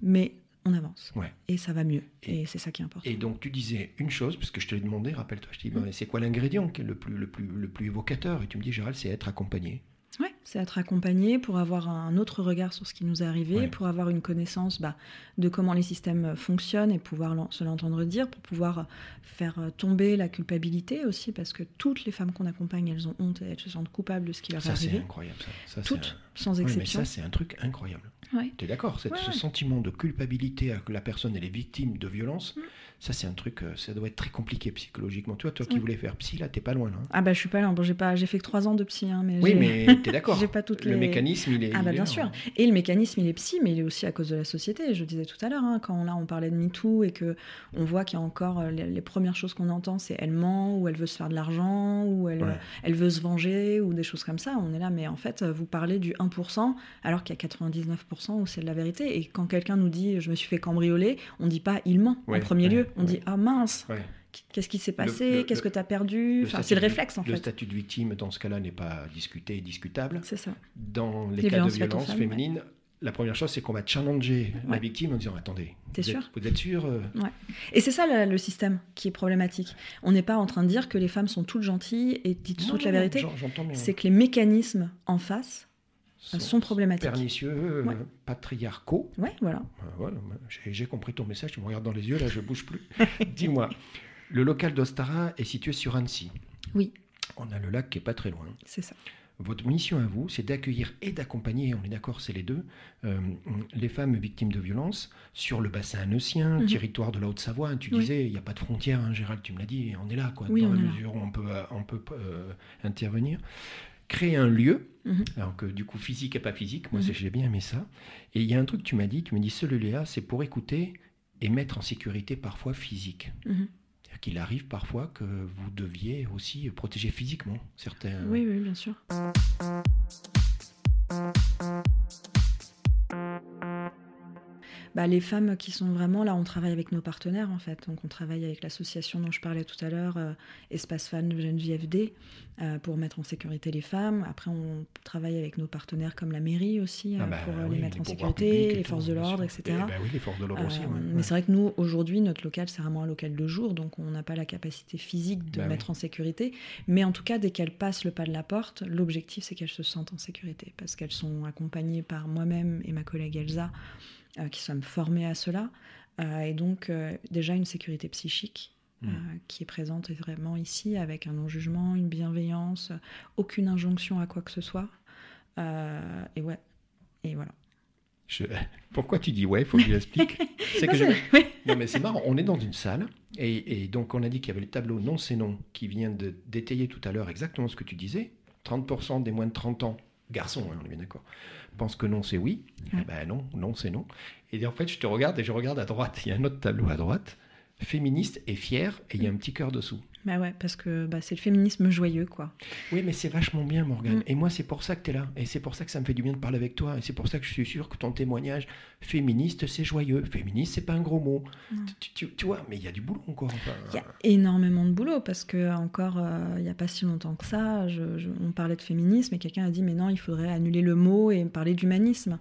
mais on avance. Ouais. Et ça va mieux. Et- Et, c'est ça qui est important. Et donc tu disais une chose, parce que je te l'ai demandé, rappelle-toi, je t'ai dit, Mm. bah, c'est quoi l'ingrédient qui est le plus, le, plus, le plus évocateur? Et tu me dis, Gérald, c'est être accompagné. C'est être accompagné pour avoir un autre regard sur ce qui nous est arrivé, Ouais. pour avoir une connaissance bah, de comment les systèmes fonctionnent et pouvoir se l'entendre dire, pour pouvoir faire euh, tomber la culpabilité aussi, parce que toutes les femmes qu'on accompagne, elles ont honte et elles se sentent coupables de ce qui leur est Ça, c'est arrivé. incroyable. Ça, Toutes, sans Ouais, mais exception. ça, c'est un truc incroyable. Ouais. Tu es d'accord Ouais, Ce sentiment de culpabilité à que la personne elle est victime de violence, Mm. Ça, c'est un truc, euh, ça doit être très compliqué psychologiquement. Toi, toi qui voulais faire psy, là, t'es pas loin. Là. Ah bah je suis pas là, bon, j'ai pas, fait que trois ans de psy, hein, mais Oui, mais t'es d'accord. [LAUGHS] j'ai pas toutes Le les- mécanisme, il est. Ah bah bien sûr. hein. Et le mécanisme, il est psy, mais il est aussi à cause de la société. Je disais tout à l'heure, hein, quand là on parlait de MeToo et que on voit qu'il y a encore euh, les, les premières choses qu'on entend, c'est elle ment ou elle veut se faire de l'argent ou elle, Ouais. euh, elle veut se venger ou des choses comme ça. On est là, mais en fait, vous parlez du 1% alors qu'il y a 99% où c'est de la vérité. Et quand quelqu'un nous dit je me suis fait cambrioler, on dit pas il ment Ouais, en premier ouais, lieu. On ouais. dit ah mince, Ouais. qu'est-ce qui s'est Le- passé, le- qu'est-ce le- que tu as perdu. Enfin, c'est le réflexe en Le fait. statut de victime, dans ce cas-là, n'est pas discuté et discutable. C'est ça. Dans les, Les cas de violence féminine, la première chose, c'est qu'on va challenger la victime en disant Attendez, vous, sûr? êtes, vous êtes sûr euh, Et c'est ça le, le système qui est problématique. On n'est pas en train de dire que les femmes sont toutes gentilles et disent non, toute la vérité. C'est que les mécanismes en face sont problématiques. Pernicieux, Ouais. patriarcaux. Ouais, voilà. Euh, voilà, j'ai- compris ton message, tu me regardes dans les yeux, là, je bouge plus. [LAUGHS] Dis-moi, le local d'Ostara est situé sur Annecy. Oui. On a le lac qui est pas très loin. C'est ça. Votre mission à vous, c'est d'accueillir et d'accompagner, on est d'accord, c'est les deux, euh, les femmes victimes de violences sur le bassin anneusien, Mhm. territoire de la Haute-Savoie. Tu Oui. disais, il n'y a pas de frontières, hein, Gérald, tu me l'as dit, on est là, quoi, Oui, dans la là. mesure où on peut, euh, on peut euh, intervenir. Créer un lieu, Mhm. alors que du coup physique et pas physique, moi Mhm. j'ai bien aimé ça. Et il y a un truc que tu m'as dit, tu m'as dit, ce lieu-là, c'est pour écouter et mettre en sécurité parfois physique. Mhm. C'est-à-dire qu'il arrive parfois que vous deviez aussi protéger physiquement certains. Oui, oui, bien sûr. Bah, les femmes qui sont vraiment là, on travaille avec nos partenaires en fait. Donc on travaille avec l'association dont je parlais tout à l'heure, euh, Espace Femmes de Geneviève D, euh, pour mettre en sécurité les femmes. Après, on travaille avec nos partenaires comme la mairie aussi, euh, Ah bah pour euh, oui, les mettre en sécurité, et les tout, forces de bien l'ordre, etc. Eh ben oui, les forces de l'ordre aussi. Euh, ouais, Mais c'est vrai que nous, aujourd'hui, notre local, c'est vraiment un local de jour, donc on n'a pas la capacité physique de Bah oui. mettre en sécurité. Mais en tout cas, dès qu'elles passent le pas de la porte, l'objectif, c'est qu'elles se sentent en sécurité, parce qu'elles sont accompagnées par moi-même et ma collègue Elsa, qui sommes formées à cela. Euh, et donc, euh, déjà, une sécurité psychique. Mm. euh, qui est présente vraiment ici avec un non-jugement, une bienveillance, aucune injonction à quoi que ce soit. Euh, et ouais, et voilà. Je- [LAUGHS] Pourquoi tu dis ouais, faut que je l'explique [LAUGHS] C'est que Non, je-. Non mais c'est marrant, on est dans une salle et, et donc on a dit qu'il y avait le tableau non c'est non qui vient de détailler tout à l'heure exactement ce que tu disais. 30% des moins de 30 ans, garçons, hein, on est bien d'accord, pensent que non c'est oui. Ouais. Eh ben non, non c'est non. Et en fait je te regarde et je regarde à droite, il y a un autre tableau à droite, féministe et fier et il y a un petit cœur dessous. Bah ouais, parce que bah, c'est le féminisme joyeux, quoi. Oui, mais c'est vachement bien, Morgane. Mm. Et moi, c'est pour ça que tu es là. Et c'est pour ça que ça me fait du bien de parler avec toi. Et c'est pour ça que je suis sûr que ton témoignage féministe, c'est joyeux. Féministe, c'est pas un gros mot. Mm. Tu, tu- tu vois, mais il y a du boulot encore. enfin. Il y a énormément de boulot parce que encore euh, il n'y a pas si longtemps que ça, je- je- on parlait de féminisme et quelqu'un a dit mais non il faudrait annuler le mot et parler d'humanisme.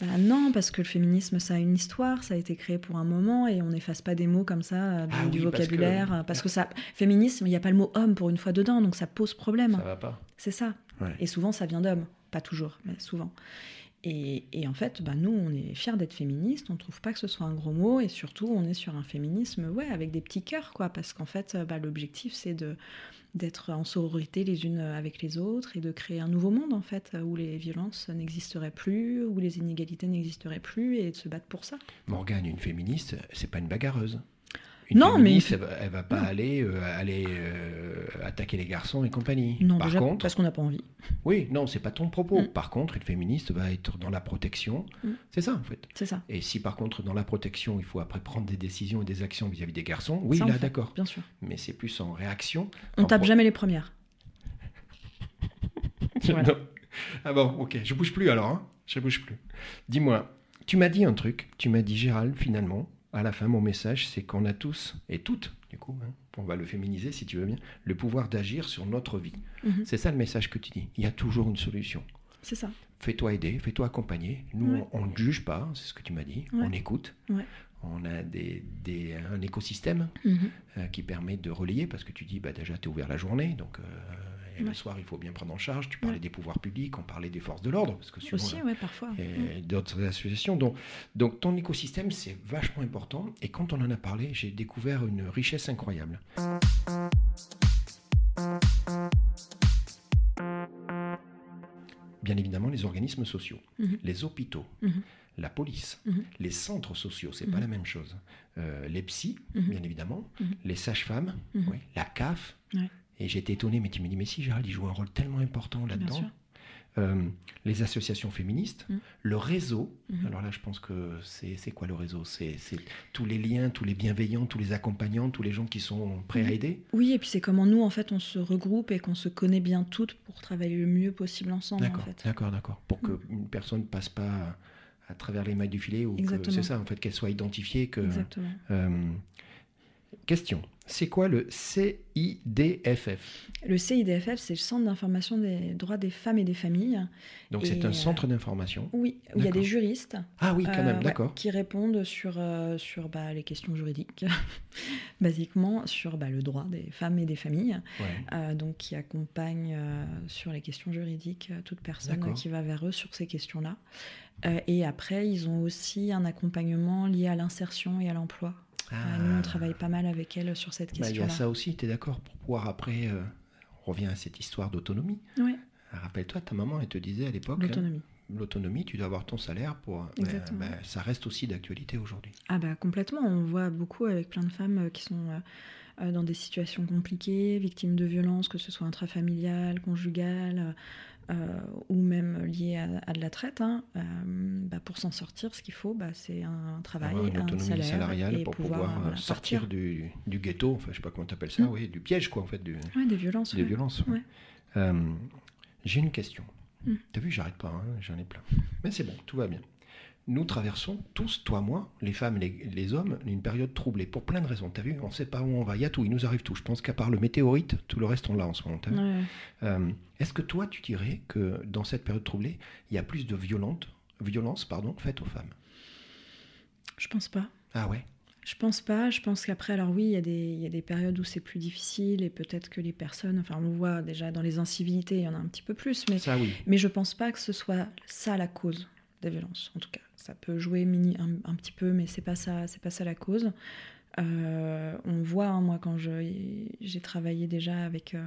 Bah non parce que le féminisme ça a une histoire, ça a été créé pour un moment et on n'efface pas des mots comme ça euh, du, Ah oui, du parce que- vocabulaire euh, parce que, ça féminisme il n'y a pas le mot homme pour une fois dedans donc ça pose problème. Ça va pas. C'est ça. Ouais. Et souvent, ça vient d'hommes. Pas toujours, mais souvent. Et, en fait, bah, nous, on est fiers d'être féministes. On ne trouve pas que ce soit un gros mot. Et surtout, on est sur un féminisme ouais, avec des petits cœurs. quoi. Parce qu'en fait, bah, l'objectif, c'est de d'être en sororité les unes avec les autres et de créer un nouveau monde en fait où les violences n'existeraient plus où les inégalités n'existeraient plus et de se battre pour ça Morgane, une féministe, c'est pas une bagarreuse. Une Non, mais- elle, va, elle va pas aller, euh, aller euh, attaquer les garçons et compagnie. non Par déjà contre, parce qu'on n'a pas envie oui, non, c'est pas ton propos. Mm. Par contre, une féministe va être dans la protection. Mm. C'est ça, en fait. c'est ça Et si par contre, dans la protection, il faut après prendre des décisions et des actions vis-à-vis des garçons, oui, Ça, là, d'accord. bien sûr Mais c'est plus en réaction. on En tape jamais les premières [LAUGHS] Voilà. Ah bon, ok, je bouge plus alors, hein je bouge plus. Dis-moi, tu m'as dit un truc, tu m'as dit Gérald, finalement, à la fin, mon message, c'est qu'on a tous, et toutes, du coup, hein, on va le féminiser si tu veux bien, le pouvoir d'agir sur notre vie. Mhm. C'est ça le message que tu dis. Il y a toujours une solution. C'est ça. Fais-toi aider, fais-toi accompagner. Nous, Ouais. on ne juge pas, c'est ce que tu m'as dit. Ouais. On écoute. Ouais. On a des, des- un écosystème Mhm. euh, qui permet de relayer, parce que tu dis, bah, déjà, tu es ouvert la journée, donc euh, et le soir, il faut bien prendre en charge. Tu parlais Ouais. des pouvoirs publics, on parlait des forces de l'ordre, parce que souvent, Aussi, ouais, parfois. et d'autres associations. Donc, donc ton écosystème, c'est vachement important. Et quand on en a parlé, j'ai découvert une richesse incroyable. Bien évidemment, les organismes sociaux, Mhm. les hôpitaux, Mhm. La police, Mhm. les centres sociaux, c'est pas Mhm. la même chose. Euh, les psys, Mhm. bien évidemment, les sages-femmes, oui, la CAF. Ouais. Et j'étais étonné, mais tu me dis, mais si Gérald, il joue un rôle tellement important là-dedans. Euh, les associations féministes, le réseau. Alors là, je pense que c'est quoi le réseau? C'est tous les liens, tous les bienveillants, tous les accompagnants, tous les gens qui sont prêts à aider? Oui, et puis c'est comment nous, en fait, on se regroupe et qu'on se connaît bien toutes pour travailler le mieux possible ensemble, en D'accord, fait. d'accord, d'accord. Pour qu'une personne passe pas à travers les mailles du filet ou c'est ça en fait qu'elle soit identifiée. Que, Exactement. Euh, question. C'est quoi le CIDFF Le CIDFF, c'est le Centre d'information des droits des femmes et des familles. Donc c'est un euh, centre d'information. Oui, où il y a des juristes Ah oui, quand euh, même, ouais, d'accord. qui répondent sur, euh, sur bah, les questions juridiques, [LAUGHS] basiquement sur bah, le droit des femmes et des familles. Ouais. Euh, donc qui accompagne euh, sur les questions juridiques euh, toute personne euh, qui va vers eux sur ces questions-là. Euh, et après, ils ont aussi un accompagnement lié à l'insertion et à l'emploi. Euh, nous, on travaille pas mal avec elles sur cette Bah, Il y a ça aussi, tu es d'accord Pour pouvoir après, euh, on revient à cette histoire d'autonomie. Oui, Rappelle-toi, ta maman, elle te disait à l'époque, hein, l'autonomie. l'autonomie, tu dois avoir ton salaire pour. Exactement. bah, ça reste aussi d'actualité aujourd'hui. Ah bah complètement, on voit beaucoup avec plein de femmes euh, qui sont euh, euh, dans des situations compliquées, victimes de violences, que ce soit intrafamiliales, conjugales, euh, ou même liées à, à de la traite. hein. Euh, bah, pour s'en sortir, ce qu'il faut, bah, c'est un travail, une un salaire salariale et pour pouvoir, pouvoir, euh, euh, voilà, sortir du, du ghetto, enfin je sais pas comment tu appelles ça, Mm. oui, du piège quoi en fait, du, Ouais, des violences. des ouais. violences. ouais. Euh, J'ai une question. Mm. T'as vu, j'arrête pas, hein, j'en ai plein. [LAUGHS] Mais c'est bon, tout va bien. Nous traversons tous, toi, moi, les femmes, les, les hommes, une période troublée pour plein de raisons. T'as vu, on sait pas où on va. Il y a tout, il nous arrive tout. Je pense qu'à part le météorite, tout le reste on l'a en ce moment. Ouais. Euh, Est-ce que toi, tu dirais que dans cette période troublée, il y a plus de violente, violence pardon, faite aux femmes? Je pense pas. Ah ouais? Je pense pas. Je pense qu'après, alors oui, il y, a des- il y a des périodes où c'est plus difficile et peut-être que les personnes, enfin, on le voit déjà dans les incivilités, il y en a un petit peu plus, mais Ça oui. Mais je pense pas que ce soit ça la cause des violences. En tout cas, ça peut jouer mini, un, petit peu, mais c'est pas ça, c'est pas ça la cause. Euh, on voit, hein, moi, quand j'ai travaillé déjà avec euh,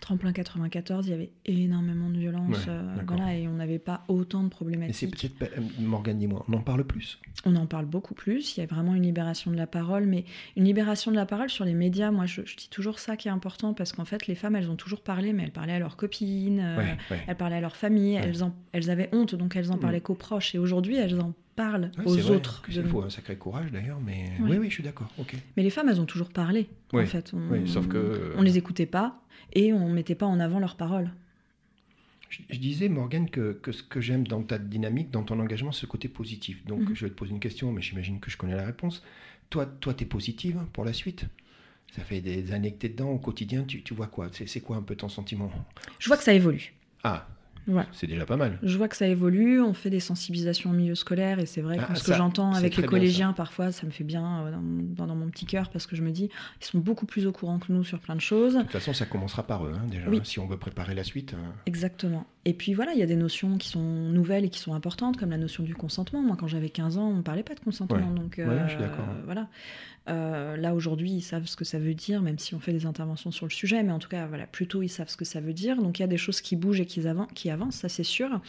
Tremplin 94, il y avait énormément de violences, Ouais, euh, voilà, et on n'avait pas autant de Mais c'est problématiques. peut-être pas- euh, Morgane, dis-moi, on en parle plus On en parle beaucoup plus. Il y a vraiment une libération de la parole, mais une libération de la parole sur les médias. Moi, je, je dis toujours ça qui est important parce qu'en fait, les femmes, elles ont toujours parlé, mais elles parlaient à leurs copines. euh, Ouais, ouais. elles parlaient à leur famille, elles, en- elles avaient honte, donc elles en Mm. parlaient qu'aux proches. Et aujourd'hui, elles en parlent aux c'est vrai autres. Il faut un sacré courage d'ailleurs, mais oui, oui, je suis d'accord. Ok. Mais les femmes, elles ont toujours parlé, en fait. On, oui, sauf que- On les écoutait pas et on mettait pas en avant leurs paroles. Je, je disais, Morgane, que, que ce que j'aime dans ta dynamique, dans ton engagement, c'est ce côté positif. Donc, Mhm. je vais te poser une question, mais j'imagine que je connais la réponse. Toi, toi, tu es positive pour la suite? Ça fait des années que tu es dedans, au quotidien, tu, tu vois quoi? C'est c'est quoi un peu ton sentiment? Je vois que ça évolue. Ah, Voilà. c'est déjà pas mal. Je vois que ça évolue, on fait des sensibilisations au milieu scolaire et c'est vrai que Ah, ce ça, que j'entends avec les bien, collégiens parfois ça me fait bien euh, dans, mon petit cœur parce que je me dis ils sont beaucoup plus au courant que nous sur plein de choses. De toute façon, ça commencera par eux, hein, déjà. Oui. hein, si on veut préparer la suite. hein. Exactement. Et puis voilà, il y a des notions qui sont nouvelles et qui sont importantes, comme la notion du consentement. Moi, quand j'avais 15 ans, on ne parlait pas de consentement. Ouais. Donc, Ouais, je suis d'accord. Voilà. Euh, là, aujourd'hui, ils savent ce que ça veut dire, même si on fait des interventions sur le sujet. Mais en tout cas, voilà, plutôt, ils savent ce que ça veut dire. Donc, il y a des choses qui bougent et qui, avan- qui avancent, ça c'est sûr.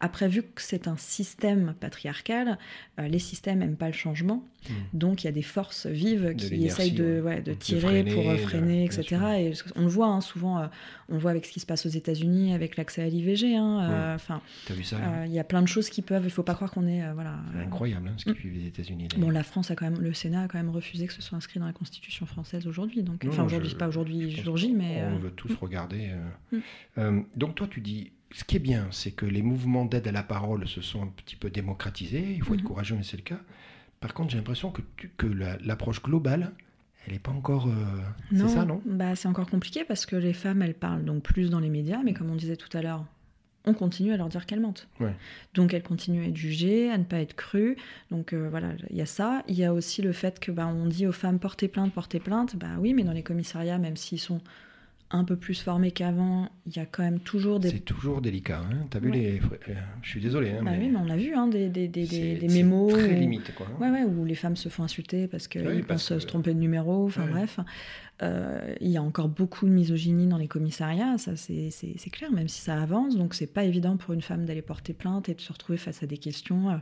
Après, vu que c'est un système patriarcal, euh, les systèmes n'aiment pas le changement. Mm. Donc, il y a des forces vives De qui essayent de, ouais. ouais, tirer freiner, pour euh, freiner, etc. Et on le voit hein, souvent, euh, on le voit avec ce qui se passe aux États-Unis, avec l'accès à l'IVG. hein, euh, Enfin, T'as vu ça là? euh, il y a plein de choses qui peuvent. Il ne faut pas croire qu'on est, euh, voilà. C'est euh, incroyable hein, ce Mm. qu'ils vivent les États-Unis. Bon, la France a quand même, le Sénat a quand même refusé que ce soit inscrit dans la Constitution française aujourd'hui. Donc, enfin aujourd'hui, pas aujourd'hui jour J, mais On euh, veut tous regarder. euh. Mm. Euh, donc toi, tu dis, ce qui est bien, c'est que les mouvements d'aide à la parole se sont un petit peu démocratisés. Il faut être Mhm. courageux, mais c'est le cas. Par contre, j'ai l'impression que, tu- que la- l'approche globale, elle n'est pas encore. c'est ça, non? bah, C'est encore compliqué parce que les femmes, elles parlent donc plus dans les médias, mais comme on disait tout à l'heure, on continue à leur dire qu'elles mentent. Donc elles continuent à être jugées, à ne pas être crues. Donc euh, voilà, il y a ça. Il y a aussi le fait que bah, on dit aux femmes portez plainte, portez plainte. Bah oui, mais dans les commissariats, même s'ils sont un peu plus formés qu'avant, il y a quand même toujours des. C'est toujours délicat. Hein T'as vu les. Je suis désolé. Hein, bah oui, mais on a vu hein, des, des, des, des mémos. Très limite, quoi. Ouais, ouais, où les femmes se font insulter parce qu'ils pensent se tromper de numéro. Enfin bref. Euh, il y a encore beaucoup de misogynie dans les commissariats, ça c'est clair, même si ça avance. Donc c'est pas évident pour une femme d'aller porter plainte et de se retrouver face à des questions euh,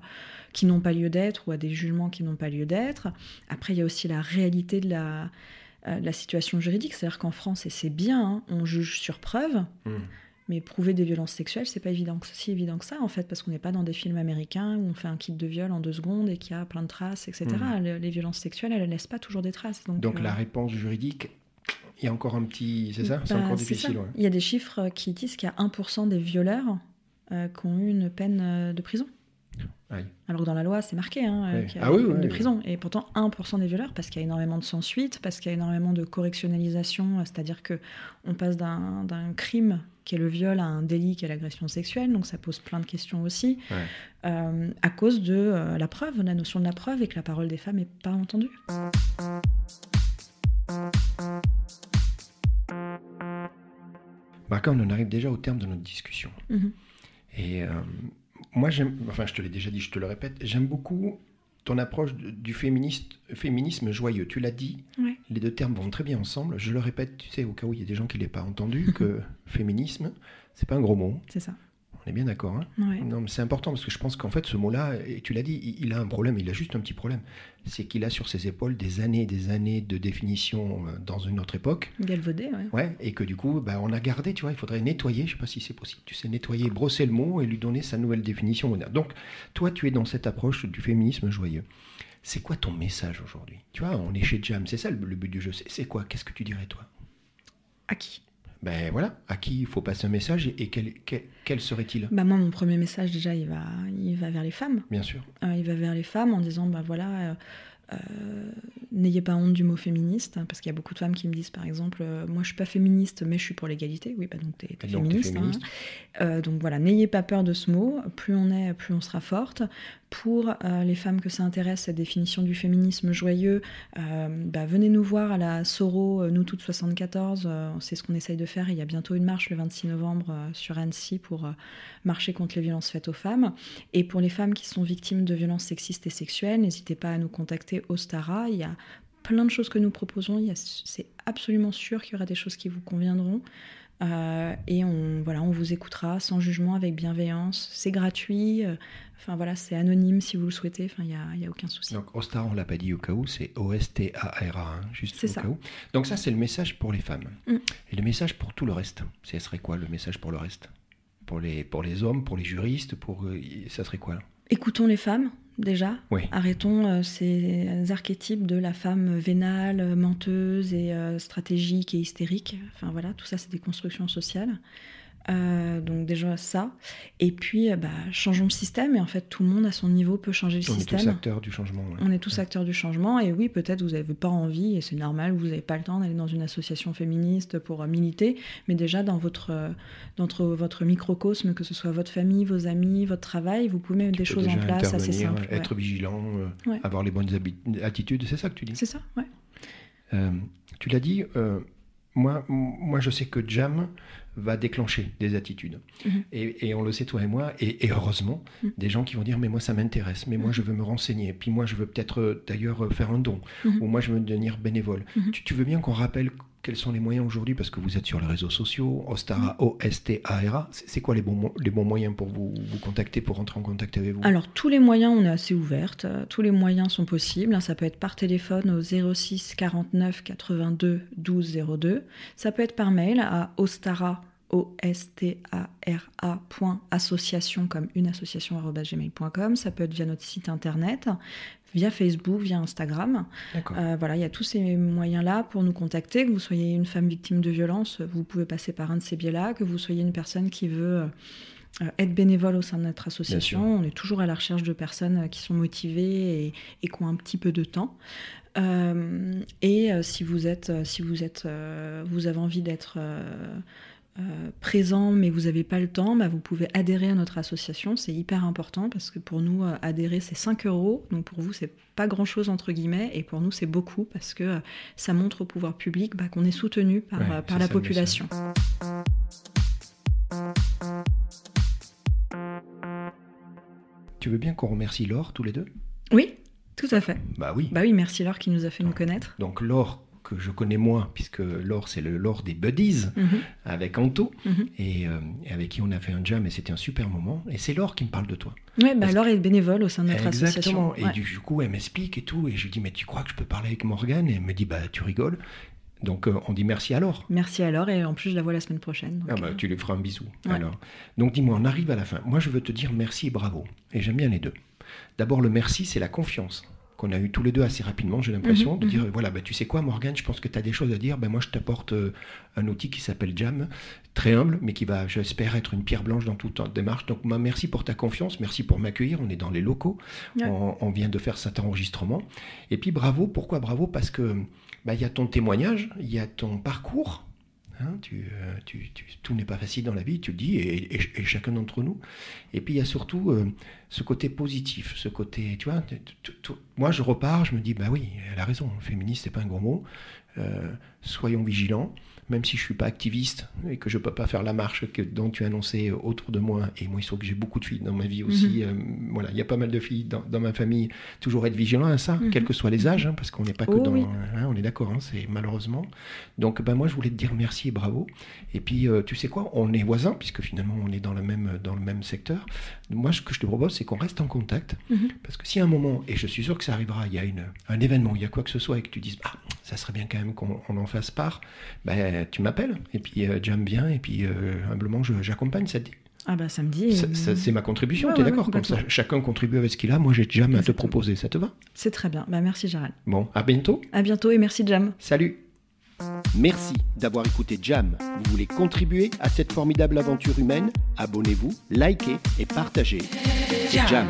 qui n'ont pas lieu d'être ou à des jugements qui n'ont pas lieu d'être. Après, il y a aussi la réalité de la euh, la situation juridique. C'est-à-dire qu'en France, et c'est bien, hein, on juge sur preuve, hmm. mais prouver des violences sexuelles, c'est pas évident, si évident que ça, en fait, parce qu'on n'est pas dans des films américains où on fait un kit de viol en deux secondes et qu'il y a plein de traces, etc. Hmm. Les, violences sexuelles, elles ne laissent pas toujours des traces. Donc, la euh, réponse juridique, il y a encore un petit. C'est ça? C'est bah, encore difficile. Il y a des chiffres qui disent qu'il y a 1% des violeurs euh, qui ont eu une peine de prison. Alors que dans la loi, c'est marqué hein, euh, qu'il y a ah de prison. Et pourtant, 1% des violeurs, parce qu'il y a énormément de sans-suite, parce qu'il y a énormément de correctionnalisation, c'est-à-dire que on passe d'un crime qui est le viol à un délit qui est l'agression sexuelle, donc ça pose plein de questions aussi, euh, à cause de euh, la preuve, la notion de la preuve, et que la parole des femmes n'est pas entendue. Bah, on en arrive déjà au terme de notre discussion. Mm-hmm. Et moi, j'aime, enfin, je te l'ai déjà dit, je te le répète, j'aime beaucoup ton approche du féministe, féminisme joyeux. Tu l'as dit, les deux termes vont très bien ensemble. Je le répète, tu sais, au cas où il y a des gens qui ne l'aient pas entendu, [LAUGHS] que féminisme, c'est pas un gros mot. C'est ça. On est bien d'accord. Hein non, mais c'est important parce que je pense qu'en fait, ce mot-là, et tu l'as dit, il, a un problème, il a juste un petit problème. C'est qu'il a sur ses épaules des années et des années de définition euh, dans une autre époque. Galvaudé, ouais. Ouais, et que du coup, bah, on a gardé, tu vois, il faudrait nettoyer, je sais pas si c'est possible, tu sais, nettoyer, brosser le mot et lui donner sa nouvelle définition moderne. Donc, toi, tu es dans cette approche du féminisme joyeux. C'est quoi ton message aujourd'hui? Tu vois, on est chez Jam, c'est ça le, but du jeu. C'est quoi? Qu'est-ce que tu dirais, toi? À qui? Ben voilà, à qui il faut passer un message et, quel, serait-il? Bah Moi, mon premier message, déjà, il va, il va vers les femmes. Bien sûr. Euh, il va vers les femmes en disant, bah voilà, euh, euh, n'ayez pas honte du mot féministe, hein, parce qu'il y a beaucoup de femmes qui me disent, par exemple, moi je suis pas féministe, mais je suis pour l'égalité. Oui, bah donc tu es, féministe. Hein. donc voilà, n'ayez pas peur de ce mot. Plus on est, plus on sera forte pour euh, les femmes que ça intéresse, cette définition du féminisme joyeux, euh, bah, venez nous voir à la Soro, euh, nous toutes 74, c'est ce qu'on essaye de faire. Il y a bientôt une marche le 26 novembre sur Annecy pour marcher contre les violences faites aux femmes. Et pour les femmes qui sont victimes de violences sexistes et sexuelles, n'hésitez pas à nous contacter au Stara. Il y a plein de choses que nous proposons. C'est absolument sûr qu'il y aura des choses qui vous conviendront. Euh, et on, voilà, on vous écoutera sans jugement, avec bienveillance. C'est gratuit. Euh, enfin voilà, c'est anonyme si vous le souhaitez. Enfin, il n'y a, y a, aucun souci. Donc Ostar, on l'a pas dit au cas où, c'est O-S-T-A-R-A, hein, juste au ça. cas où. Donc ça, c'est le message pour les femmes. Mm. Et le message pour tout le reste, ce serait quoi le message pour le reste? Pour les, pour les hommes, pour les juristes, pour euh, ça serait quoi Écoutons les femmes, déjà. Arrêtons euh, ces archétypes de la femme vénale, menteuse et euh, stratégique et hystérique. Enfin voilà, tout ça, c'est des constructions sociales. Euh, donc déjà ça. Et puis, euh, bah, changeons le système. Et en fait, tout le monde à son niveau peut changer le système. On est tous acteurs du changement. On est tous acteurs du changement. Et oui, peut-être vous n'avez pas envie, et c'est normal, vous n'avez pas le temps d'aller dans une association féministe pour euh, militer. Mais déjà, dans votre, dans votre microcosme, que ce soit votre famille, vos amis, votre travail, vous pouvez mettre des choses en place assez simples. Être vigilant, avoir les bonnes attitudes. C'est ça que tu dis? C'est ça, ouais. tu l'as dit moi, moi, je sais que Jam va déclencher des attitudes. Mhm. Et, on le sait, toi et moi, et, heureusement, mhm. des gens qui vont dire Mais moi, ça m'intéresse, mais moi, mhm. je veux me renseigner, puis moi, je veux peut-être euh, d'ailleurs euh, faire un don, ou moi, je veux devenir bénévole. tu, veux bien qu'on rappelle quels sont les moyens aujourd'hui Parce que vous êtes sur les réseaux sociaux, Ostara, O-S-T-A-R-A. C'est quoi les bons, les bons moyens pour vous, vous contacter, pour rentrer en contact avec vous? Alors, tous les moyens, on est assez ouverte. Tous les moyens sont possibles. Ça peut être par téléphone au 06 49 82 12 02. Ça peut être par mail à ostara o s t a r association comme une association gmail.com. Ça peut être via notre site internet via Facebook, via Instagram. Euh, voilà, il y a tous ces moyens-là pour nous contacter. Que vous soyez une femme victime de violence, vous pouvez passer par un de ces biais-là. Que vous soyez une personne qui veut être bénévole au sein de notre association. On est toujours à la recherche de personnes qui sont motivées et, et qui ont un petit peu de temps. et si vous êtes, si vous êtes, vous avez envie d'être euh, présent mais vous n'avez pas le temps, bah, vous pouvez adhérer à notre association. C'est hyper important parce que pour nous, euh, adhérer, c'est 5 euros. Donc pour vous, c'est pas grand-chose entre guillemets. Et pour nous, c'est beaucoup parce que euh, ça montre au pouvoir public bah, qu'on est soutenu par, par la population. Tu veux bien qu'on remercie Laure tous les deux? Oui, tout à fait. Bah oui. Bah oui, merci Laure qui nous a fait nous connaître. Donc Laure, que je connais moins, puisque Laure, c'est le Laure des Buddies, mhm. avec Anto, mhm. euh, et, avec qui on a fait un jam, et c'était un super moment. Et c'est Laure qui me parle de toi. Oui, bah Laure est bénévole au sein de notre association. Exactement, et du coup, elle m'explique et tout, et je lui dis, mais tu crois que je peux parler avec Morgane? Et elle me dit, bah tu rigoles. Donc euh, on dit merci à Laure. Merci à Laure, et en plus je la vois la semaine prochaine. ah bah, euh, tu lui feras un bisou. Alors. Donc dis-moi, on arrive à la fin. Moi je veux te dire merci et bravo. Et j'aime bien les deux. D'abord le merci, c'est la confiance qu'on a eu tous les deux assez rapidement, j'ai l'impression, mhm, de dire, mhm. voilà, bah, tu sais quoi, Morgane, je pense que tu as des choses à dire, ben, moi je t'apporte euh, un outil qui s'appelle Jam, très humble, mais qui va, j'espère, être une pierre blanche dans toute démarche. Donc, merci pour ta confiance, merci pour m'accueillir, on est dans les locaux, on, vient de faire cet enregistrement. Et puis, bravo, pourquoi bravo? Parce que bah, il y a ton témoignage, il y a ton parcours, Hein, euh, tout n'est pas facile dans la vie, tu le dis, et, chacun d'entre nous. Et puis il y a surtout euh, ce côté positif, ce côté, tu vois, moi je repars, je me dis, bah oui, elle a raison, féministe, c'est pas un gros mot. Euh, soyons vigilants même si je suis pas activiste et que je peux pas faire la marche que, dont tu as annoncé autour de moi, et moi il faut que j'ai beaucoup de filles dans ma vie aussi, mhm. euh, voilà, il y a pas mal de filles dans, ma famille, toujours être vigilant à ça, mhm. quels que soient les âges, hein, parce qu'on n'est pas que oh dans, hein, on est d'accord, hein, c'est malheureusement. Donc ben moi je voulais te dire merci et bravo. Et puis euh, tu sais quoi, on est voisins puisque finalement on est dans le même dans le même secteur. Moi ce que je te propose c'est qu'on reste en contact, mhm. parce que si à un moment, et je suis sûr que ça arrivera, il y a une, un événement, il y a quoi que ce soit et que tu dises ah ça serait bien quand même qu'on en fasse part, ben tu m'appelles, et puis euh, j'aime bien, et puis euh, humblement j'accompagne, ça te dit ah bah samedi. C'est ma contribution, tu es d'accord Comme ça, chacun contribue avec ce qu'il a. Moi, j'ai Jam à te proposer. Ça te va? C'est très bien. Bah, merci, Gérald. Bon, à bientôt. À bientôt et merci, Jam. Salut. Merci d'avoir écouté Jam. Vous voulez contribuer à cette formidable aventure humaine? Abonnez-vous, likez et partagez. Jam.